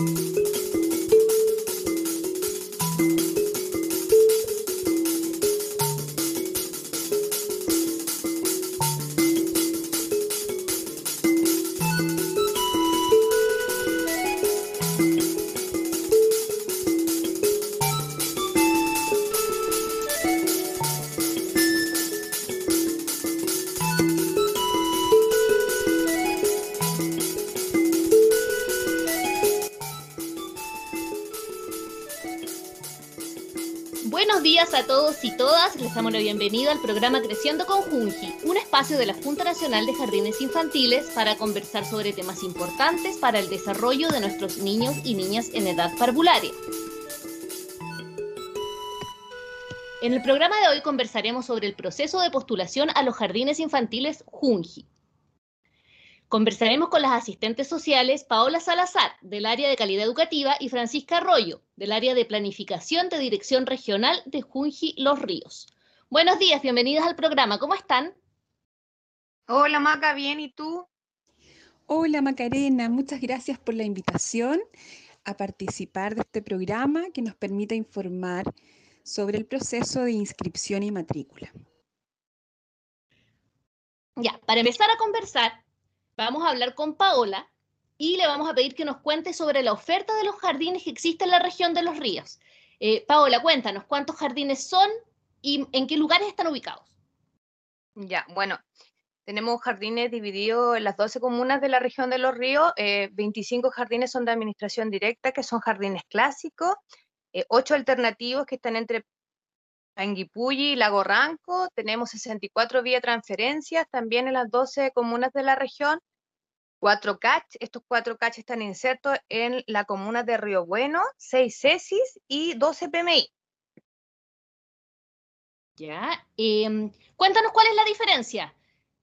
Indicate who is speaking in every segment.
Speaker 1: a Les damos la bienvenida al programa Creciendo con Junji, un espacio de la Junta Nacional de Jardines Infantiles para conversar sobre temas importantes para el desarrollo de nuestros niños y niñas en edad parvularia. En el programa de hoy conversaremos sobre el proceso de postulación a los jardines infantiles Junji. Conversaremos con las asistentes sociales Paola Salazar, del área de calidad educativa, y Francisca Arroyo, del área de planificación de Dirección Regional de Junji Los Ríos. Buenos días, bienvenidas al programa. ¿Cómo están?
Speaker 2: Hola Maca, bien, ¿y tú?
Speaker 3: Hola Macarena, muchas gracias por la invitación a participar de este programa que nos permite informar sobre el proceso de inscripción y matrícula.
Speaker 1: Ya, para empezar a conversar, vamos a hablar con Paola y le vamos a pedir que nos cuente sobre la oferta de los jardines que existe en la región de los ríos. Eh, Paola, cuéntanos, ¿cuántos jardines son y en qué lugares están ubicados?
Speaker 2: Ya, bueno, tenemos jardines divididos en las 12 comunas de la región de los ríos, 25 eh, jardines son de administración directa, que son jardines clásicos, 8 eh, alternativos que están entre Anguipulli y Lago Ranco, tenemos 64 vía transferencias también en las 12 comunas de la región, cuatro CACH. Estos cuatro CACH están insertos en la comuna de Río Bueno, seis CESIS y 12 PMI.
Speaker 1: Ya, em, cuéntanos cuál es la diferencia.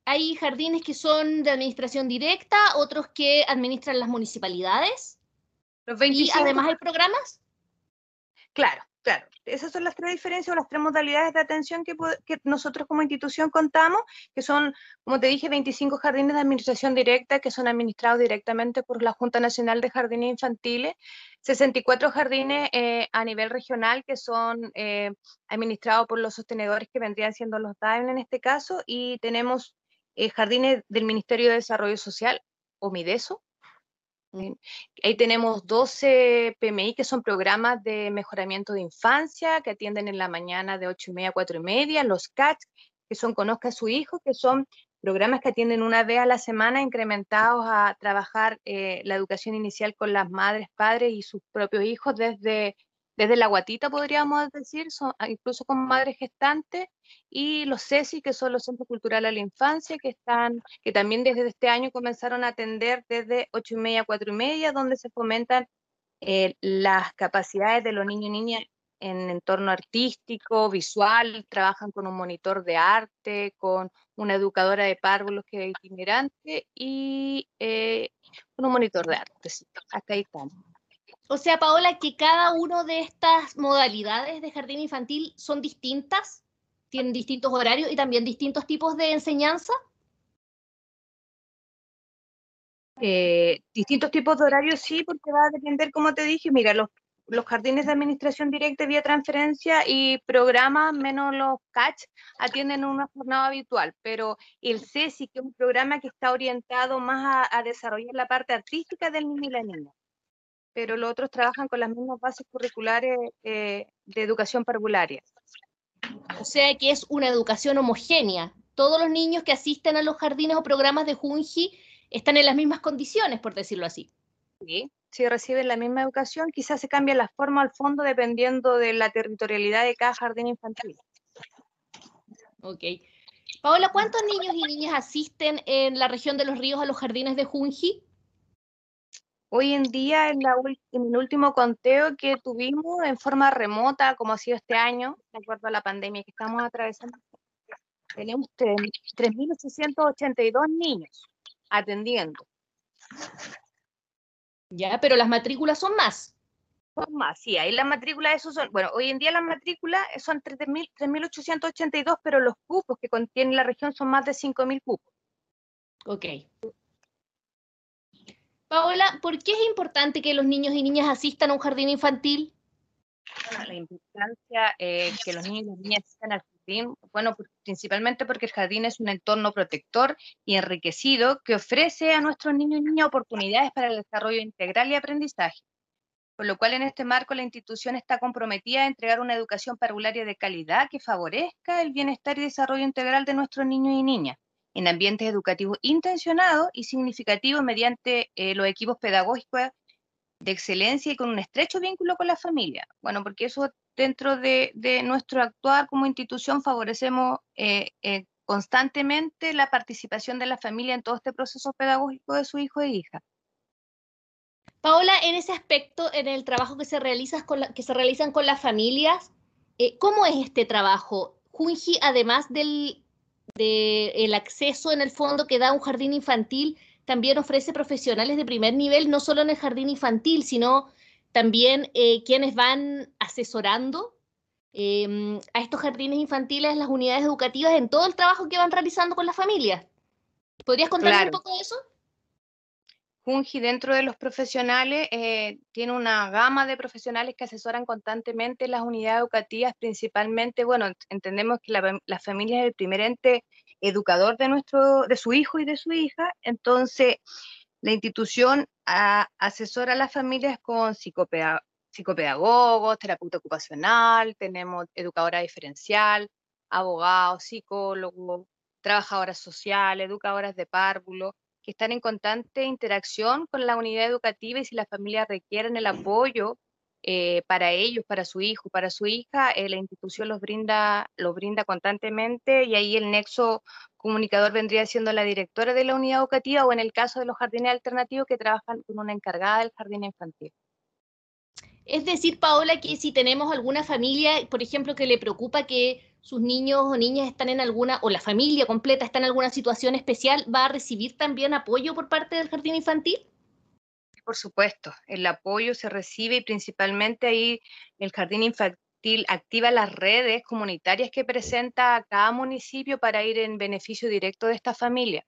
Speaker 1: Hay jardines que son de administración directa, otros que administran las municipalidades. Los ¿Y además hay programas?
Speaker 2: Claro, Claro, esas son las tres diferencias o las tres modalidades de atención que, nosotros como institución contamos, que son, como te dije, 25 jardines de administración directa que son administrados directamente por la Junta Nacional de Jardines Infantiles, 64 jardines eh, a nivel regional que son eh, administrados por los sostenedores que vendrían siendo los DAEM en este caso, y tenemos eh, jardines del Ministerio de Desarrollo Social, o MIDESO, Ahí tenemos 12 PMI que son programas de mejoramiento de infancia que atienden en la mañana de 8 y media a 4 y media, los CAT que son Conozca a su hijo, que son programas que atienden una vez a la semana incrementados a trabajar eh, la educación inicial con las madres, padres y sus propios hijos desde desde la guatita, podríamos decir, son, ah, incluso con madres gestantes, y los CESI, que son los Centros Culturales a la Infancia, que, están, que también desde este año comenzaron a atender desde ocho y media a cuatro y media, donde se fomentan eh, las capacidades de los niños y niñas en entorno artístico, visual, trabajan con un monitor de arte, con una educadora de párvulos que es itinerante y eh, con un monitor de arte. hasta ahí estamos.
Speaker 1: O sea, Paola, que cada una de estas modalidades de jardín infantil son distintas, tienen distintos horarios y también distintos tipos de enseñanza.
Speaker 2: Eh, distintos tipos de horarios sí, porque va a depender, como te dije, mira, los, los jardines de administración directa vía transferencia y programas menos los CACH atienden una jornada habitual, pero el CESI, que es un programa que está orientado más a, a desarrollar la parte artística del niño y la niña pero los otros trabajan con las mismas bases curriculares eh, de educación parvularia.
Speaker 1: O sea que es una educación homogénea. Todos los niños que asisten a los jardines o programas de Junji están en las mismas condiciones, por decirlo así.
Speaker 2: Sí, si reciben la misma educación, quizás se cambia la forma al fondo dependiendo de la territorialidad de cada jardín infantil.
Speaker 1: Ok. Paola, ¿cuántos niños y niñas asisten en la región de los ríos a los jardines de Junji?
Speaker 2: Hoy en día, en, el último conteo que tuvimos en forma remota, como ha sido este año, de acuerdo a la pandemia que estamos atravesando, tenemos 3.882 niños atendiendo.
Speaker 1: Ya, pero las matrículas son más.
Speaker 2: Son más, sí, ahí las matrículas, esos son, bueno, hoy en día las matrículas son 3.882, pero los cupos que contiene la región son más de 5.000 cupos.
Speaker 1: Ok. Paola, ¿por qué es importante que los niños y niñas asistan a un jardín infantil?
Speaker 2: Bueno, la importancia eh, que los niños y niñas asistan al jardín, bueno, principalmente porque el jardín es un entorno protector y enriquecido que ofrece a nuestros niños y niñas oportunidades para el desarrollo integral y aprendizaje. Por lo cual, en este marco, la institución está comprometida a entregar una educación parvularia de calidad que favorezca el bienestar y desarrollo integral de nuestros niños y niñas en ambientes educativos intencionados y significativos mediante eh, los equipos pedagógicos de excelencia y con un estrecho vínculo con la familia. Bueno, porque eso dentro de, nuestro actuar como institución favorecemos eh, eh, constantemente la participación de la familia en todo este proceso pedagógico de su hijo e hija.
Speaker 1: Paola, en ese aspecto, en el trabajo que se, realiza con que se realizan con las familias, ¿cómo es este trabajo? Junji, además del, el acceso en el fondo que da un jardín infantil, también ofrece profesionales de primer nivel, no solo en el jardín infantil, sino también eh, quienes van asesorando em, a estos jardines infantiles, las unidades educativas, en todo el trabajo que van realizando con las familias. ¿Podrías contarnos un poco de eso?
Speaker 2: Junji, dentro de los profesionales, eh, tiene una gama de profesionales que asesoran constantemente las unidades educativas, principalmente, bueno, entendemos que la, familia es el primer ente educador de, nuestro, de su hijo y de su hija, entonces la institución asesora a las familias con psicopedagogos, terapeuta ocupacional, tenemos educadora diferencial, abogados, psicólogos, trabajadoras sociales, educadoras de párvulo, que están en constante interacción con la unidad educativa y si las familias requieren el apoyo eh, para ellos, para su hijo, para su hija, eh, la institución los brinda, los brinda constantemente y ahí el nexo comunicador vendría siendo la directora de la unidad educativa o en el caso de los jardines alternativos que trabajan con una encargada del jardín infantil.
Speaker 1: Es decir, Paola, que si tenemos alguna familia, por ejemplo, que le preocupa que sus niños o niñas están en alguna, o la familia completa está en alguna situación especial, ¿va a recibir también apoyo por parte del jardín infantil?
Speaker 2: Por supuesto, el apoyo se recibe y principalmente ahí el jardín infantil activa las redes comunitarias que presenta cada municipio para ir en beneficio directo de esta familia.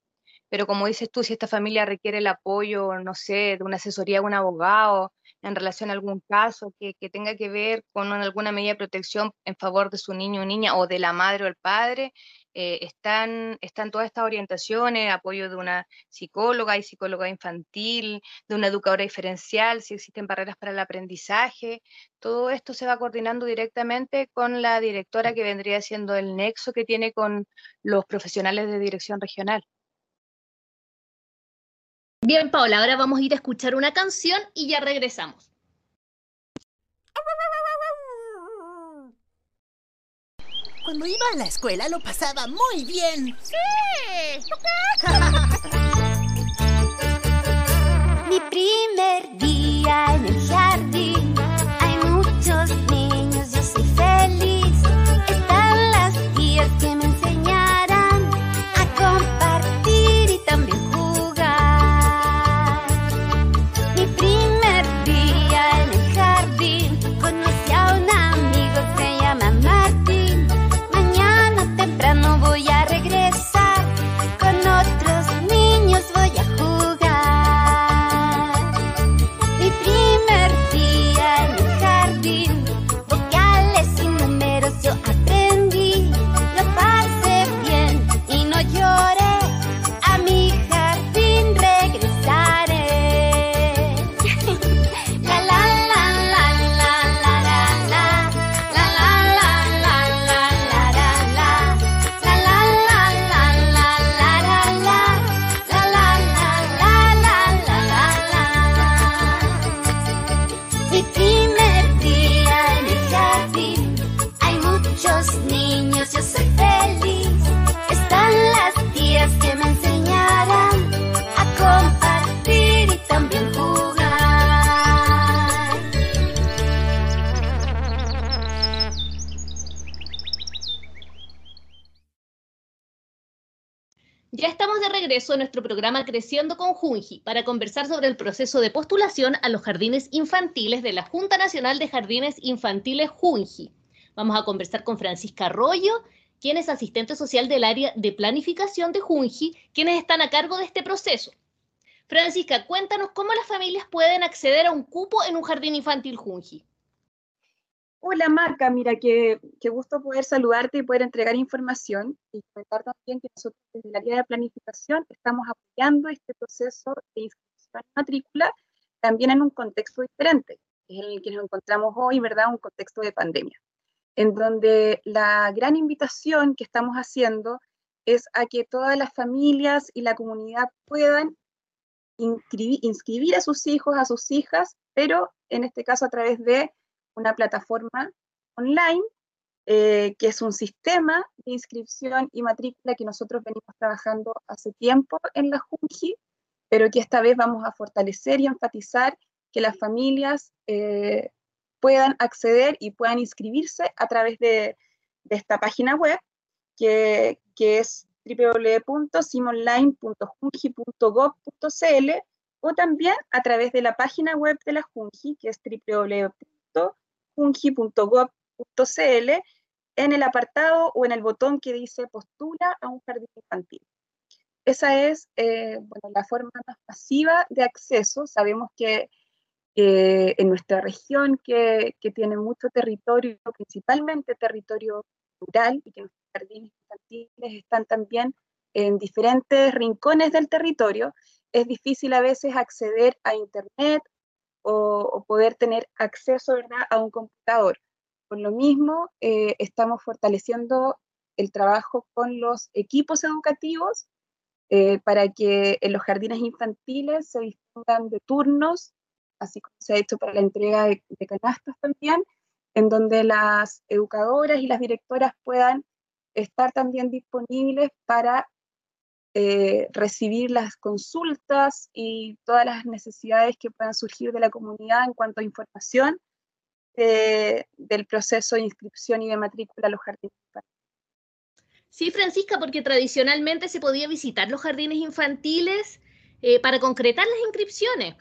Speaker 2: Pero como dices tú, si esta familia requiere el apoyo, no sé, de una asesoría de un abogado, en relación a algún caso que, tenga que ver con alguna medida de protección en favor de su niño o niña o de la madre o el padre, eh, están, están todas estas orientaciones, apoyo de una psicóloga y psicóloga infantil, de una educadora diferencial, si existen barreras para el aprendizaje. Todo esto se va coordinando directamente con la directora que vendría siendo el nexo que tiene con los profesionales de dirección regional.
Speaker 1: Bien, Paola, ahora vamos a ir a escuchar una canción y ya regresamos.
Speaker 4: Cuando iba a la escuela lo pasaba muy bien. ¡Sí!
Speaker 5: Mi primer día en el jardín,
Speaker 1: regreso a nuestro programa Creciendo con Junji para conversar sobre el proceso de postulación a los jardines infantiles de la Junta Nacional de Jardines Infantiles Junji. Vamos a conversar con Francisca Arroyo, quien es asistente social del área de planificación de Junji, quienes están a cargo de este proceso. Francisca, cuéntanos cómo las familias pueden acceder a un cupo en un jardín infantil Junji.
Speaker 3: Hola Marca, mira, qué, qué gusto poder saludarte y poder entregar información y comentar también que nosotros desde la área de planificación estamos apoyando este proceso de inscripción y matrícula también en un contexto diferente, que es el que nos encontramos hoy, ¿verdad? Un contexto de pandemia, en donde la gran invitación que estamos haciendo es a que todas las familias y la comunidad puedan inscribir, a sus hijos, a sus hijas, pero en este caso a través de una plataforma online, eh, que es un sistema de inscripción y matrícula que nosotros venimos trabajando hace tiempo en la Junji, pero que esta vez vamos a fortalecer y enfatizar que las familias eh, puedan acceder y puedan inscribirse a través de, esta página web, que, que es www.simonline.junji.gov.cl o también a través de la página web de la Junji, que es www.junji.gov.cl, en el apartado o en el botón que dice postula a un jardín infantil. Esa es eh, la forma más pasiva de acceso. Sabemos que en nuestra región, que, que, tiene mucho territorio, principalmente territorio rural, y que nuestros jardines infantiles están también en diferentes rincones del territorio, es difícil a veces acceder a Internet o, poder tener acceso ¿verdad? a un computador. Por lo mismo, eh, estamos fortaleciendo el trabajo con los equipos educativos eh, para que en los jardines infantiles se dispongan de turnos, así como se ha hecho para la entrega de, de canastas también, en donde las educadoras y las directoras puedan estar también disponibles para eh, recibir las consultas y todas las necesidades que puedan surgir de la comunidad en cuanto a información del proceso de inscripción y de matrícula a los jardines infantiles.
Speaker 1: Sí, Francisca, porque tradicionalmente se podía visitar los jardines infantiles eh, para concretar las inscripciones.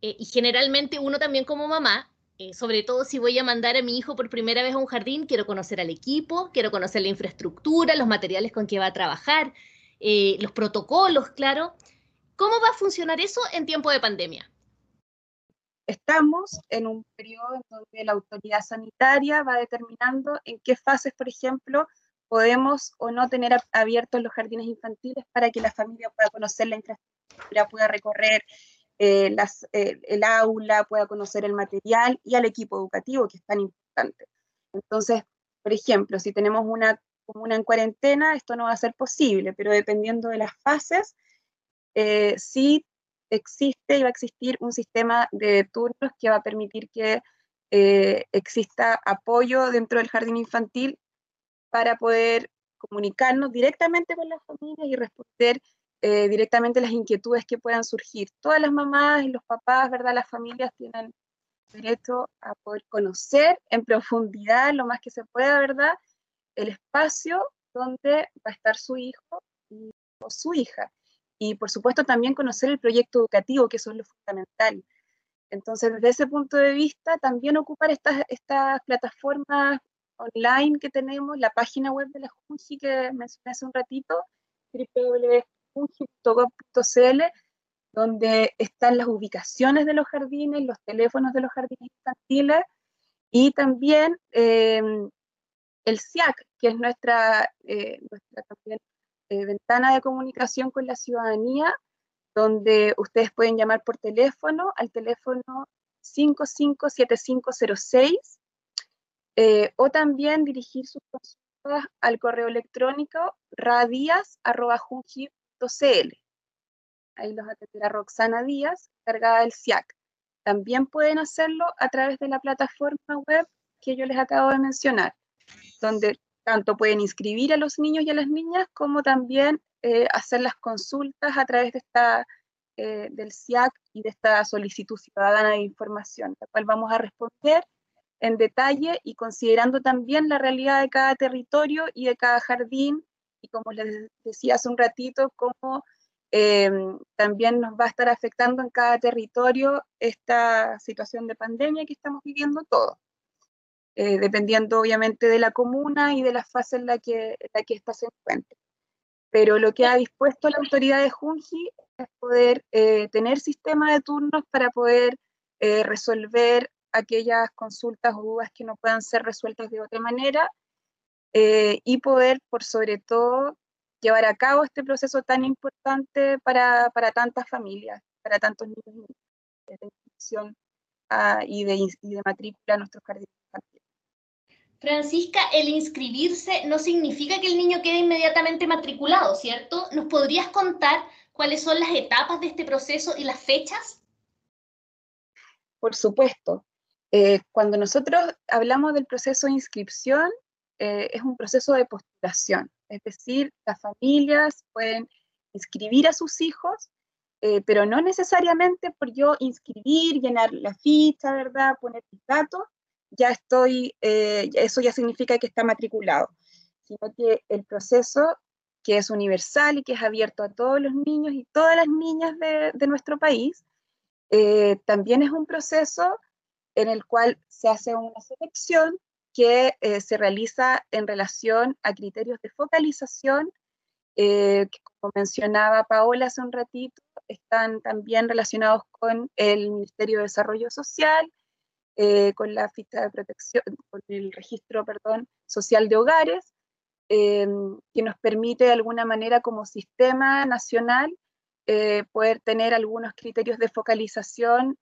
Speaker 1: Eh, y generalmente uno también como mamá eh, sobre todo si voy a mandar a mi hijo por primera vez a un jardín, quiero conocer al equipo, quiero conocer la infraestructura, los materiales con que va a trabajar, eh, los protocolos, claro. ¿Cómo va a funcionar eso en tiempo de pandemia?
Speaker 3: Estamos en un periodo en donde la autoridad sanitaria va determinando en qué fases, por ejemplo, podemos o no tener abiertos los jardines infantiles para que la familia pueda conocer la infraestructura, pueda recorrer eh, eh, el aula, pueda conocer el material y al equipo educativo, que es tan importante. Entonces, por ejemplo, si tenemos una comuna en cuarentena, esto no va a ser posible, pero dependiendo de las fases, eh, sí existe y va a existir un sistema de turnos que va a permitir que exista apoyo dentro del jardín infantil para poder comunicarnos directamente con las familias y responder eh, directamente las inquietudes que puedan surgir. Todas las mamás y los papás, ¿verdad? Las familias tienen derecho a poder conocer en profundidad, lo más que se pueda, ¿verdad? El espacio donde va a estar su hijo o su hija. Y por supuesto también conocer el proyecto educativo, que eso es lo fundamental. Entonces, desde ese punto de vista, también ocupar estas, estas plataformas online que tenemos, la página web de la JUNJI que mencioné hace un ratito, www fungi.gov.cl, donde están las ubicaciones de los jardines, los teléfonos de los jardines infantiles y también em, el SIAC, que es nuestra, eh, también, eh, ventana de comunicación con la ciudadanía, donde ustedes pueden llamar por teléfono al teléfono 557506 eh, o también dirigir sus consultas al correo electrónico radias.junji.cl Ahí los atenderá Roxana Díaz, cargada del SIAC. También pueden hacerlo a través de la plataforma web que yo les acabo de mencionar, donde tanto pueden inscribir a los niños y a las niñas como también eh, hacer las consultas a través de esta, eh, del SIAC y de esta solicitud ciudadana de información, la cual vamos a responder en detalle y considerando también la realidad de cada territorio y de cada jardín y como les decía hace un ratito, cómo em, también nos va a estar afectando en cada territorio esta situación de pandemia que estamos viviendo todos, eh, dependiendo obviamente de la comuna y de la fase en la que, en la ésta se encuentre. Pero lo que ha dispuesto la autoridad de Junji es poder eh, tener sistema de turnos para poder eh, resolver aquellas consultas o dudas que no puedan ser resueltas de otra manera y poder, por sobre todo, llevar a cabo este proceso tan importante para, tantas familias, para tantos niños de inscripción ah, y, de, y de matrícula a nuestros jardines.
Speaker 1: Francisca, el inscribirse no significa que el niño quede inmediatamente matriculado, ¿cierto? ¿Nos podrías contar cuáles son las etapas de este proceso y las fechas?
Speaker 3: Por supuesto. Eh, cuando nosotros hablamos del proceso de inscripción, eh, es un proceso de postulación, es decir, las familias pueden inscribir a sus hijos, eh, pero no necesariamente por yo inscribir, llenar la ficha, ¿verdad? Poner mis datos, ya estoy, eso ya significa que está matriculado, sino que el proceso que es universal y que es abierto a todos los niños y todas las niñas de, nuestro país, también es un proceso en el cual se hace una selección que eh, se realiza en relación a criterios de focalización, eh, que como mencionaba Paola hace un ratito, están también relacionados con el Ministerio de Desarrollo Social, eh, con la ficha de protección, con el registro, perdón, social de hogares, que nos permite de alguna manera como sistema nacional poder tener algunos criterios de focalización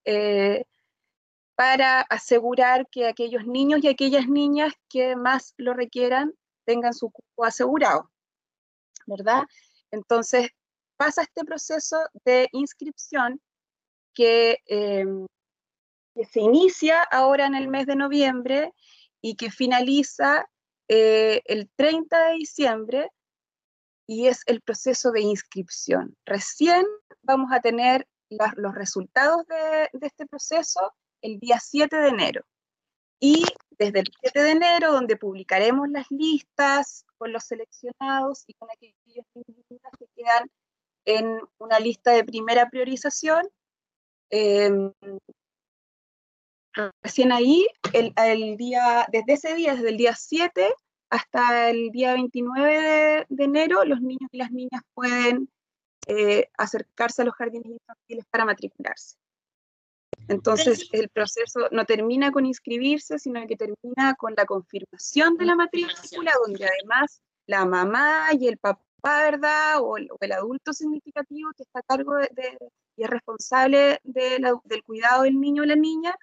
Speaker 3: para asegurar que aquellos niños y aquellas niñas que más lo requieran tengan su cupo asegurado, ¿verdad? Entonces, pasa este proceso de inscripción que, em, que, se inicia ahora en el mes de noviembre y que finaliza eh, el 30 de diciembre y es el proceso de inscripción. Recién vamos a tener los resultados de, de este proceso el día 7 de enero. Y desde el 7 de enero, donde publicaremos las listas con los seleccionados y con aquellos que quedan en una lista de primera priorización, em, recién ahí, el, día, desde ese día, desde el día 7 hasta el día 29 de, enero, los niños y las niñas pueden eh, acercarse a los jardines infantiles para matricularse. Entonces, el proceso no termina con inscribirse, sino que termina con la confirmación de la matrícula, donde además la mamá y el papá, ¿verdad? O el, adulto significativo que está a cargo de, y es responsable del cuidado del niño o la niña,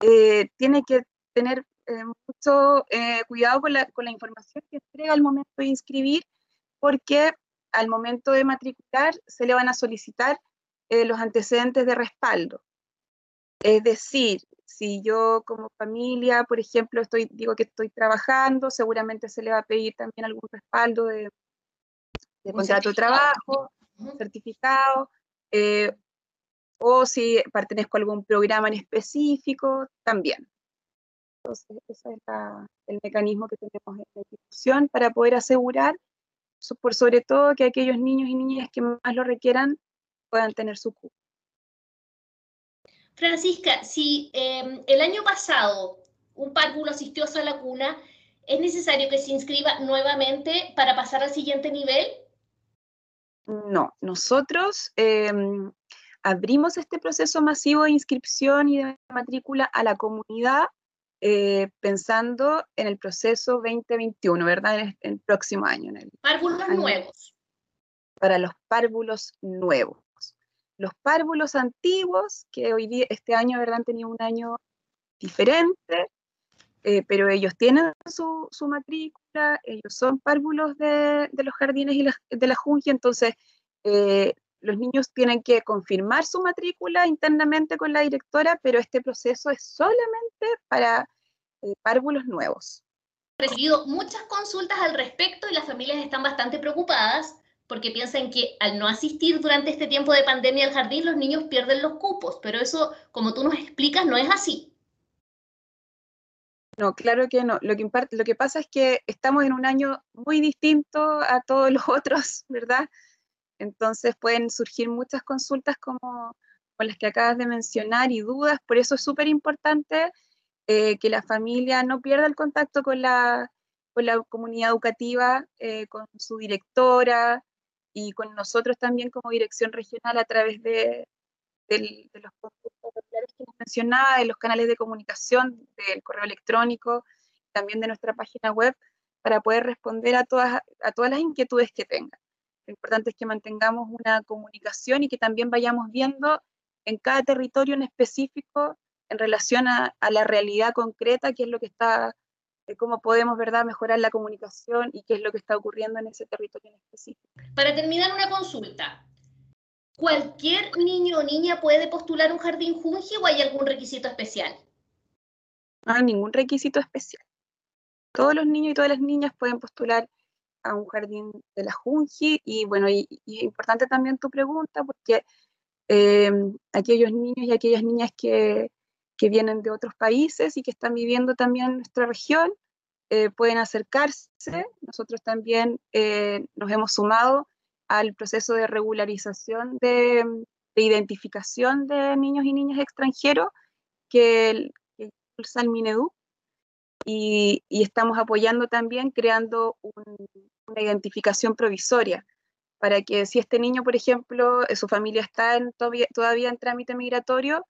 Speaker 3: eh, tiene que tener eh, mucho eh, cuidado con la, con la información que entrega al momento de inscribir, porque al momento de matricular se le van a solicitar los antecedentes de respaldo. Es decir, si yo como familia, por ejemplo, estoy, digo que estoy trabajando, seguramente se le va a pedir también algún respaldo de, contrato de trabajo, certificado, eh, o si pertenezco a algún programa en específico, también. Entonces, ese es el mecanismo que tenemos en la institución para poder asegurar, por sobre todo, que aquellos niños y niñas que más lo requieran puedan tener su cupo.
Speaker 1: Francisca, si em, el año pasado un párvulo asistió a la cuna, ¿es necesario que se inscriba nuevamente para pasar al siguiente nivel?
Speaker 3: No, nosotros em, abrimos este proceso masivo de inscripción y de matrícula a la comunidad eh, pensando en el proceso 2021, ¿verdad? En el, próximo año. En
Speaker 1: párvulos nuevos.
Speaker 3: Para los párvulos nuevos. Los párvulos antiguos, que hoy día, este año, ¿verdad? Han tenido un año diferente, eh, pero ellos tienen su, matrícula, ellos son párvulos de, los jardines y de la Junji, entonces eh, los niños tienen que confirmar su matrícula internamente con la directora, pero este proceso es solamente para eh, párvulos nuevos.
Speaker 1: He recibido muchas consultas al respecto y las familias están bastante preocupadas porque piensan que al no asistir durante este tiempo de pandemia al jardín, los niños pierden los cupos, pero eso, como tú nos explicas, no es así.
Speaker 3: No, claro que no. Lo que, lo que pasa es que estamos en un año muy distinto a todos los otros, ¿verdad? Entonces pueden surgir muchas consultas como, las que acabas de mencionar y dudas. Por eso es súper importante eh, que la familia no pierda el contacto con la, con la comunidad educativa, eh, con su directora, y con nosotros también como dirección regional a través de, de los populares que les mencionaba, de los canales de comunicación, del correo electrónico, también de nuestra página web, para poder responder a todas, a todas las inquietudes que tengan. Lo importante es que mantengamos una comunicación y que también vayamos viendo en cada territorio en específico en relación a, la realidad concreta, qué es lo que está, eh, cómo podemos ¿verdad? mejorar la comunicación y qué es lo que está ocurriendo en ese territorio en específico.
Speaker 1: Para terminar, una consulta. ¿Cualquier niño o niña puede postular un jardín Junji o hay algún requisito especial?
Speaker 3: No hay ningún requisito especial. Todos los niños y todas las niñas pueden postular a un jardín de la Junji y bueno, y, importante también tu pregunta porque eh, aquellos niños y aquellas niñas que, que vienen de otros países y que están viviendo también en nuestra región, eh, pueden acercarse. Nosotros también eh, nos hemos sumado al proceso de regularización de, identificación de niños y niñas extranjeros que, el Minedu y, estamos apoyando también creando una identificación provisoria para que si este niño, por ejemplo, su familia está en, todavía, todavía en trámite migratorio,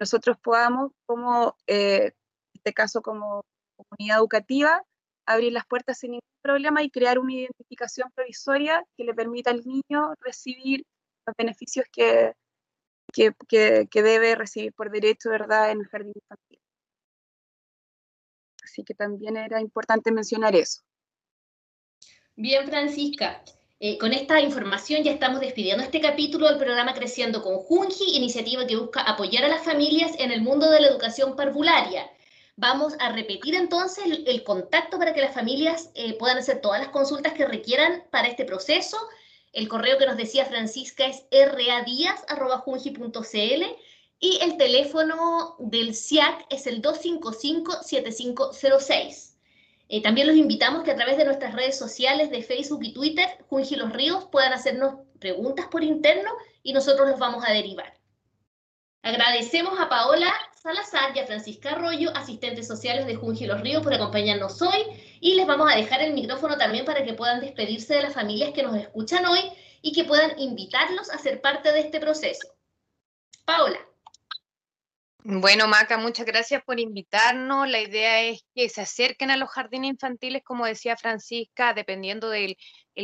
Speaker 3: nosotros podamos, como eh, en este caso como comunidad educativa, abrir las puertas sin ningún problema y crear una identificación provisoria que le permita al niño recibir los beneficios que, que, que, debe recibir por derecho, ¿verdad?, en el jardín infantil. Así que también era importante mencionar eso.
Speaker 1: Bien, Francisca. Eh, con esta información ya estamos despidiendo este capítulo del programa Creciendo con Junji, iniciativa que busca apoyar a las familias en el mundo de la educación parvularia. Vamos a repetir entonces el, contacto para que las familias eh, puedan hacer todas las consultas que requieran para este proceso. El correo que nos decía Francisca es radías.junji.cl y el teléfono del CIAC es el 255-7506. Eh, también los invitamos que a través de nuestras redes sociales de Facebook y Twitter, Junji Los Ríos, puedan hacernos preguntas por interno y nosotros los vamos a derivar. Agradecemos a Paola Salazar y a Francisca Arroyo, asistentes sociales de Junji Los Ríos, por acompañarnos hoy y les vamos a dejar el micrófono también para que puedan despedirse de las familias que nos escuchan hoy y que puedan invitarlos a ser parte de este proceso. Paola.
Speaker 2: Bueno, Maca, muchas gracias por invitarnos. La idea es que se acerquen a los jardines infantiles, como decía Francisca, dependiendo del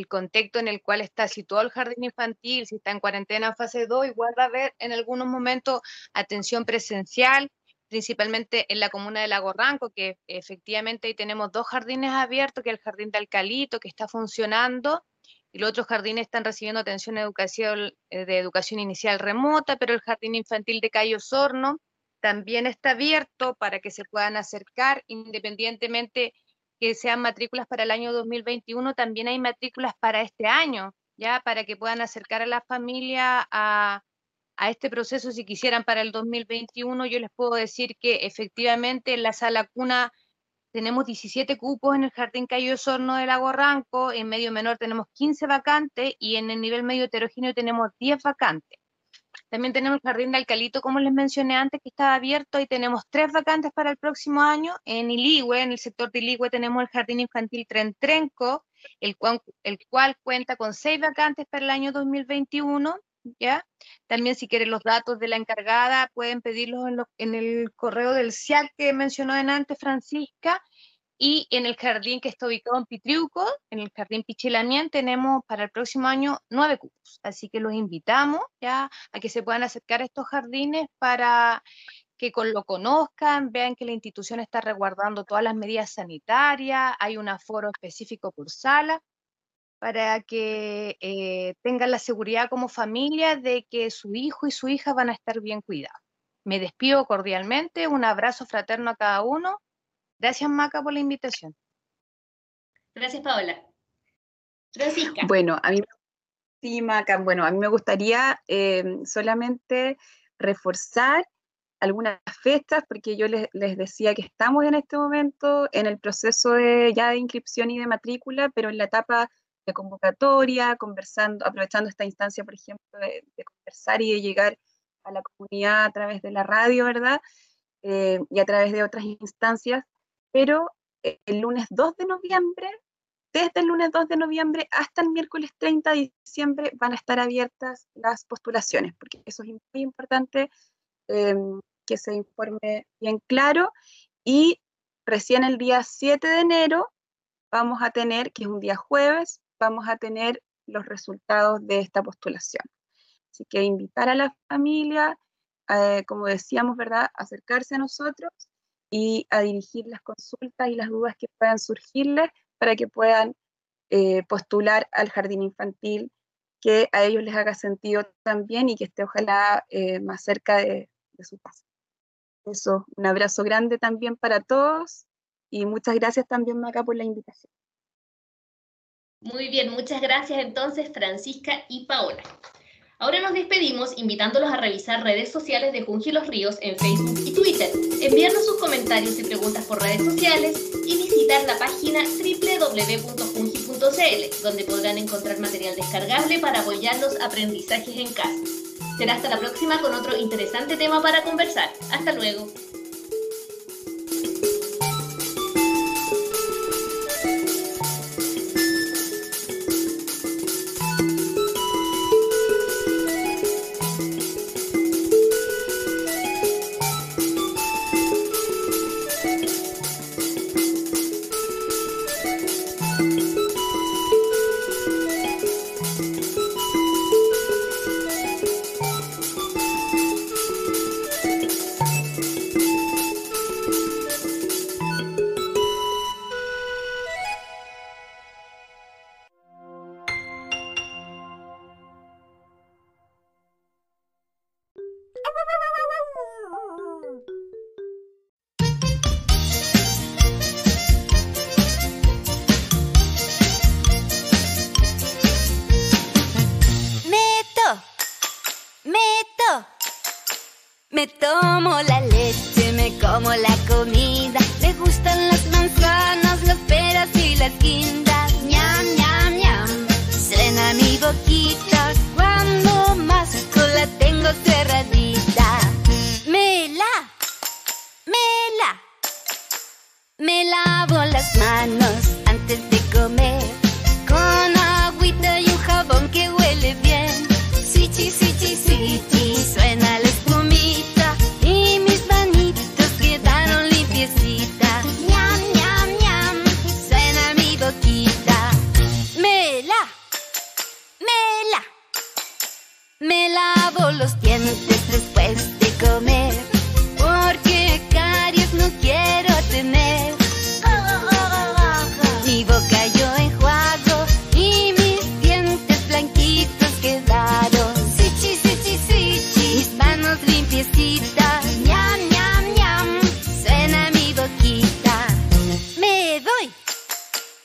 Speaker 2: contexto en el cual está situado el jardín infantil, si está en cuarentena en fase 2, igual va a haber en algunos momentos atención presencial, principalmente en la comuna de Lago Ranco, que efectivamente ahí tenemos dos jardines abiertos, que es el jardín de Alcalito, que está funcionando, y los otros jardines están recibiendo atención educación, eh, de educación inicial remota, pero el jardín infantil de Cayo Sorno también está abierto para que se puedan acercar, independientemente que sean matrículas para el año 2021, también hay matrículas para este año, ya para que puedan acercar a la familia a, a este proceso si quisieran para el 2021. Yo les puedo decir que efectivamente en la sala cuna tenemos 17 cupos en el Jardín Cayo Sorno de Lago Ranco, en medio menor tenemos 15 vacantes y en el nivel medio heterogéneo tenemos 10 vacantes. También tenemos el Jardín de Alcalito, como les mencioné antes, que está abierto y tenemos tres vacantes para el próximo año. En Iligüe, en el sector de Iligüe, tenemos el Jardín Infantil Trentrenco, el cual, el cual cuenta con seis vacantes para el año 2021. ¿Ya? También si quieren los datos de la encargada, pueden pedirlos en, en el correo del CIAC que mencionó antes Francisca, y en el jardín que está ubicado en Pitriuco, en el jardín Pichilamien, tenemos para el próximo año nueve cupos. Así que los invitamos ya a que se puedan acercar a estos jardines para que lo conozcan, vean que la institución está resguardando todas las medidas sanitarias, hay un aforo específico por sala, para que eh, tengan la seguridad como familia de que su hijo y su hija van a estar bien cuidados. Me despido cordialmente, un abrazo fraterno a cada uno Gracias, Maca, por la invitación.
Speaker 1: Gracias, Paola. Francisca.
Speaker 3: Bueno, a mí, sí, Maca, bueno, a mí me gustaría em, solamente reforzar algunas fechas, porque yo les, decía que estamos en este momento en el proceso de, ya de inscripción y de matrícula, pero en la etapa de convocatoria, conversando, aprovechando esta instancia, por ejemplo, de, conversar y de llegar a la comunidad a través de la radio, ¿verdad? Eh, y a través de otras instancias pero eh, el lunes 2 de noviembre desde el lunes 2 de noviembre hasta el miércoles 30 de diciembre van a estar abiertas las postulaciones, porque eso es muy importante em, que se informe bien claro. Y recién el día 7 de enero vamos a tener, que es un día jueves, vamos a tener los resultados de esta postulación. Así que invitar a la familia, eh, como decíamos, ¿verdad?, acercarse a nosotros y a dirigir las consultas y las dudas que puedan surgirles para que puedan eh, postular al jardín infantil que a ellos les haga sentido también y que esté ojalá eh, más cerca de, de su casa. Eso, un abrazo grande también para todos y muchas gracias también, Maca, por la invitación.
Speaker 1: Muy bien, muchas gracias entonces, Francisca y Paola. Ahora nos despedimos invitándolos a revisar redes sociales de Junji Los Ríos en Facebook y Twitter, enviarnos sus comentarios y preguntas por redes sociales y visitar la página www.junji.cl, donde podrán encontrar material descargable para apoyar los aprendizajes en casa. Será hasta la próxima con otro interesante tema para conversar. Hasta luego.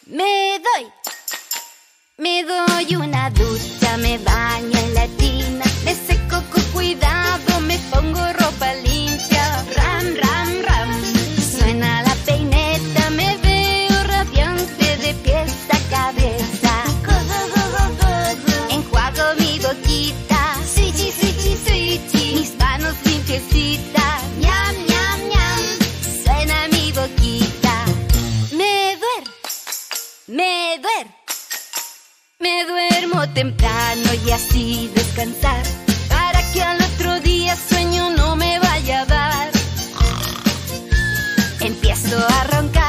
Speaker 5: Me doy. Me doy una ducha, me baño en la tina, me seco con cuidado, me pongo ropa limpia. Temprano y así descansar para que al otro día sueño no me vaya a dar. Empiezo a roncar